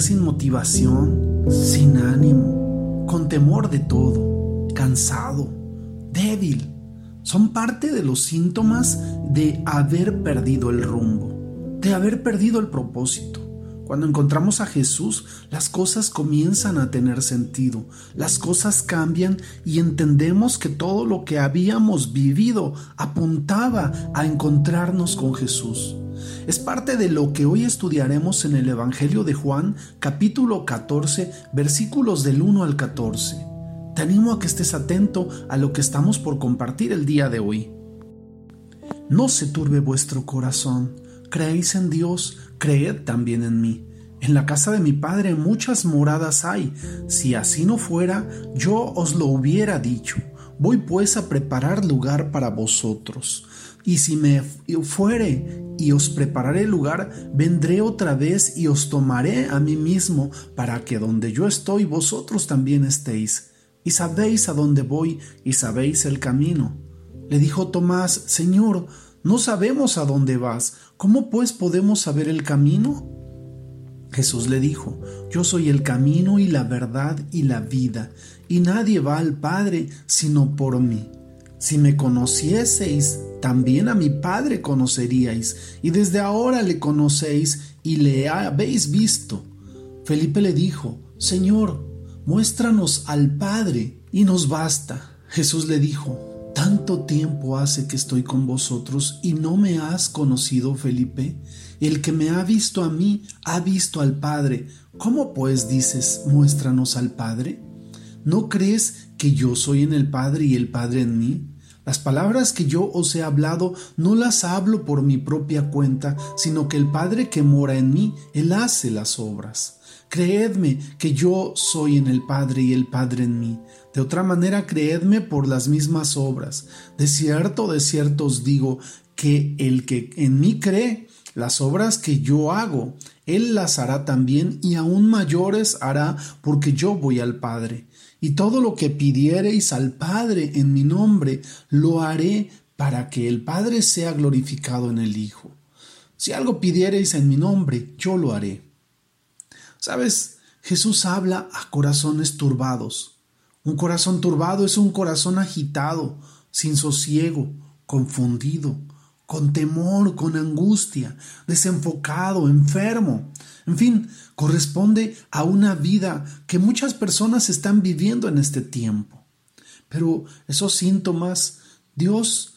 sin motivación, sin ánimo, con temor de todo, cansado, débil, son parte de los síntomas de haber perdido el rumbo, de haber perdido el propósito. Cuando encontramos a Jesús, las cosas comienzan a tener sentido, las cosas cambian y entendemos que todo lo que habíamos vivido apuntaba a encontrarnos con Jesús. Es parte de lo que hoy estudiaremos en el Evangelio de Juan, capítulo 14, versículos del 1 al 14. Te animo a que estés atento a lo que estamos por compartir el día de hoy. No se turbe vuestro corazón Creéis en Dios, creed también en mí. En la casa de mi Padre muchas moradas hay. Si así no fuera, yo os lo hubiera dicho. Voy pues a preparar lugar para vosotros. Y si me fuere y os prepararé lugar, vendré otra vez y os tomaré a mí mismo, para que donde yo estoy vosotros también estéis. Y sabéis a dónde voy y sabéis el camino. Le dijo Tomás, Señor, no sabemos a dónde vas, ¿cómo pues podemos saber el camino? Jesús le dijo, Yo soy el camino y la verdad y la vida, y nadie va al Padre sino por mí. Si me conocieseis, también a mi Padre conoceríais, y desde ahora le conocéis y le habéis visto. Felipe le dijo, Señor, muéstranos al Padre, y nos basta. Jesús le dijo, tanto tiempo hace que estoy con vosotros y no me has conocido, Felipe. El que me ha visto a mí ha visto al Padre. ¿Cómo pues dices, muéstranos al Padre? ¿No crees que yo soy en el Padre y el Padre en mí? Las palabras que yo os he hablado no las hablo por mi propia cuenta, sino que el Padre que mora en mí, Él hace las obras. Creedme que yo soy en el Padre y el Padre en mí. De otra manera, creedme por las mismas obras. De cierto, de cierto os digo que el que en mí cree, las obras que yo hago, él las hará también y aún mayores hará porque yo voy al Padre. Y todo lo que pidiereis al Padre en mi nombre, lo haré para que el Padre sea glorificado en el Hijo. Si algo pidiereis en mi nombre, yo lo haré. Sabes, Jesús habla a corazones turbados. Un corazón turbado es un corazón agitado, sin sosiego, confundido, con temor, con angustia, desenfocado, enfermo. En fin, corresponde a una vida que muchas personas están viviendo en este tiempo. Pero esos síntomas, Dios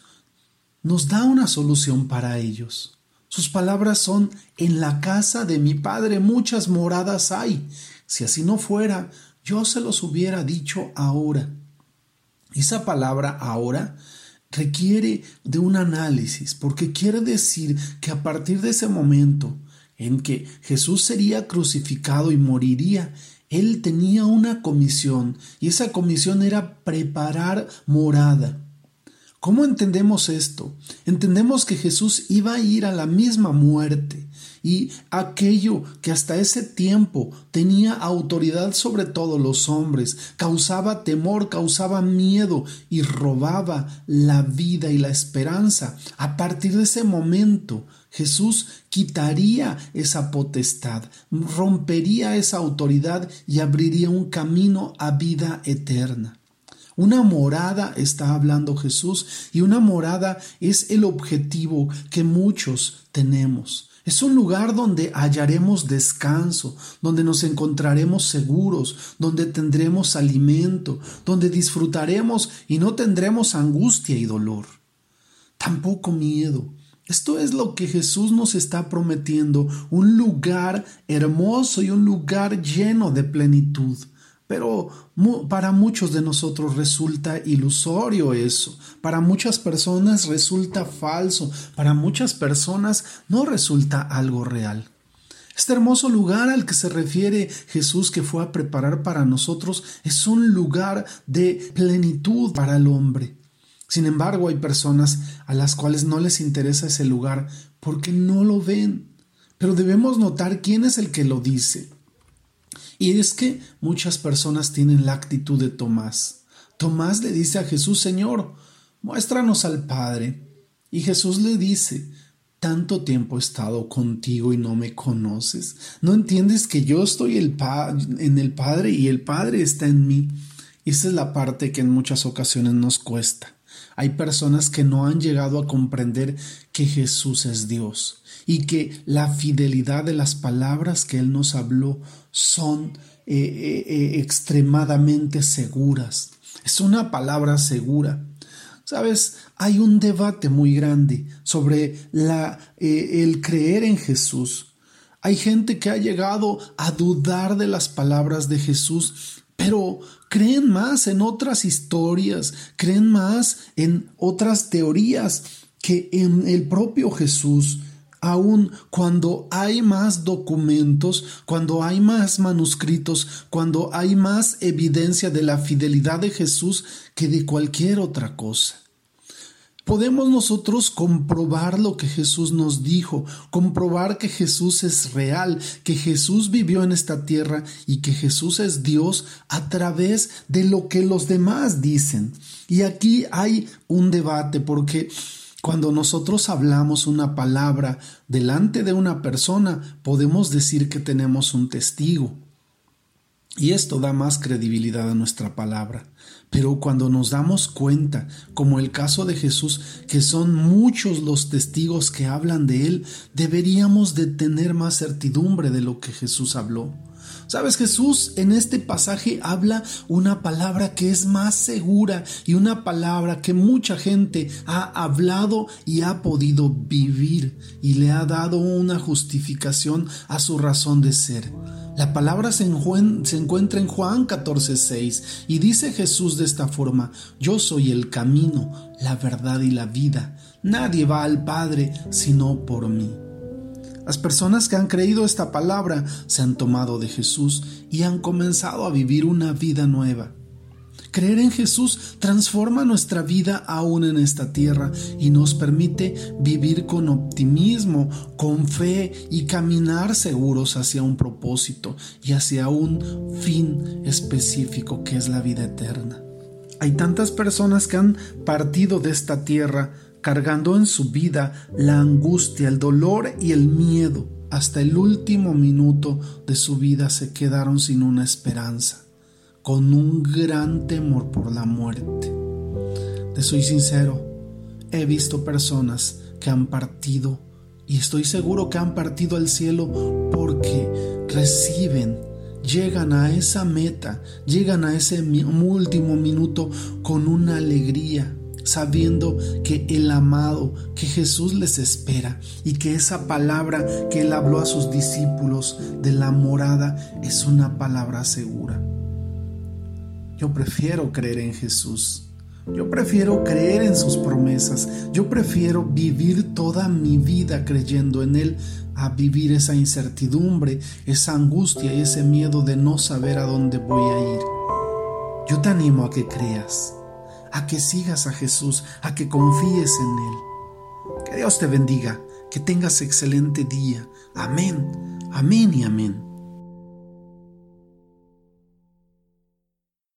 nos da una solución para ellos. Sus palabras son, en la casa de mi Padre muchas moradas hay. Si así no fuera, yo se los hubiera dicho ahora. Esa palabra ahora requiere de un análisis, porque quiere decir que a partir de ese momento en que Jesús sería crucificado y moriría, él tenía una comisión, y esa comisión era preparar morada. ¿Cómo entendemos esto? Entendemos que Jesús iba a ir a la misma muerte y aquello que hasta ese tiempo tenía autoridad sobre todos los hombres, causaba temor, causaba miedo y robaba la vida y la esperanza. A partir de ese momento, Jesús quitaría esa potestad, rompería esa autoridad y abriría un camino a vida eterna. Una morada está hablando Jesús y una morada es el objetivo que muchos tenemos. Es un lugar donde hallaremos descanso, donde nos encontraremos seguros, donde tendremos alimento, donde disfrutaremos y no tendremos angustia y dolor. Tampoco miedo. Esto es lo que Jesús nos está prometiendo, un lugar hermoso y un lugar lleno de plenitud. Pero para muchos de nosotros resulta ilusorio eso, para muchas personas resulta falso, para muchas personas no resulta algo real. Este hermoso lugar al que se refiere Jesús que fue a preparar para nosotros es un lugar de plenitud para el hombre. Sin embargo, hay personas a las cuales no les interesa ese lugar porque no lo ven. Pero debemos notar quién es el que lo dice. Y es que muchas personas tienen la actitud de Tomás. Tomás le dice a Jesús, Señor, muéstranos al Padre. Y Jesús le dice, tanto tiempo he estado contigo y no me conoces. ¿No entiendes que yo estoy en el Padre y el Padre está en mí? Esa es la parte que en muchas ocasiones nos cuesta. Hay personas que no han llegado a comprender que Jesús es Dios y que la fidelidad de las palabras que Él nos habló son eh, eh, eh, extremadamente seguras. Es una palabra segura. Sabes, hay un debate muy grande sobre la, el creer en Jesús. Hay gente que ha llegado a dudar de las palabras de Jesús, pero creen más en otras historias, creen más en otras teorías que en el propio Jesús aun cuando hay más documentos, cuando hay más manuscritos, cuando hay más evidencia de la fidelidad de Jesús que de cualquier otra cosa. Podemos nosotros comprobar lo que Jesús nos dijo, comprobar que Jesús es real, que Jesús vivió en esta tierra y que Jesús es Dios a través de lo que los demás dicen. Y aquí hay un debate porque cuando nosotros hablamos una palabra delante de una persona, podemos decir que tenemos un testigo. Y esto da más credibilidad a nuestra palabra. Pero cuando nos damos cuenta, como el caso de Jesús, que son muchos los testigos que hablan de Él, deberíamos de tener más certidumbre de lo que Jesús habló. Sabes, Jesús en este pasaje habla una palabra que es más segura y una palabra que mucha gente ha hablado y ha podido vivir y le ha dado una justificación a su razón de ser. La palabra se, encuentra en Juan 14:6 y dice Jesús de esta forma, yo soy el camino, la verdad y la vida. Nadie va al Padre sino por mí. Las personas que han creído esta palabra se han tomado de Jesús y han comenzado a vivir una vida nueva. Creer en Jesús transforma nuestra vida aún en esta tierra y nos permite vivir con optimismo, con fe y caminar seguros hacia un propósito y hacia un fin específico que es la vida eterna. Hay tantas personas que han partido de esta tierra cargando en su vida la angustia, el dolor y el miedo. Hasta el último minuto de su vida se quedaron sin una esperanza, con un gran temor por la muerte. Te soy sincero, he visto personas que han partido y estoy seguro que han partido al cielo porque reciben llegan a esa meta, llegan a ese último minuto con una alegría, sabiendo que el amado, que Jesús les espera y que esa palabra que él habló a sus discípulos de la morada es una palabra segura. Yo prefiero creer en Jesús. Yo prefiero creer en sus promesas. Yo prefiero vivir toda mi vida creyendo en Él a vivir esa incertidumbre, esa angustia y ese miedo de no saber a dónde voy a ir. Yo te animo a que creas a que sigas a Jesús, a que confíes en Él. Que Dios te bendiga, que tengas excelente día. Amén, amén y amén.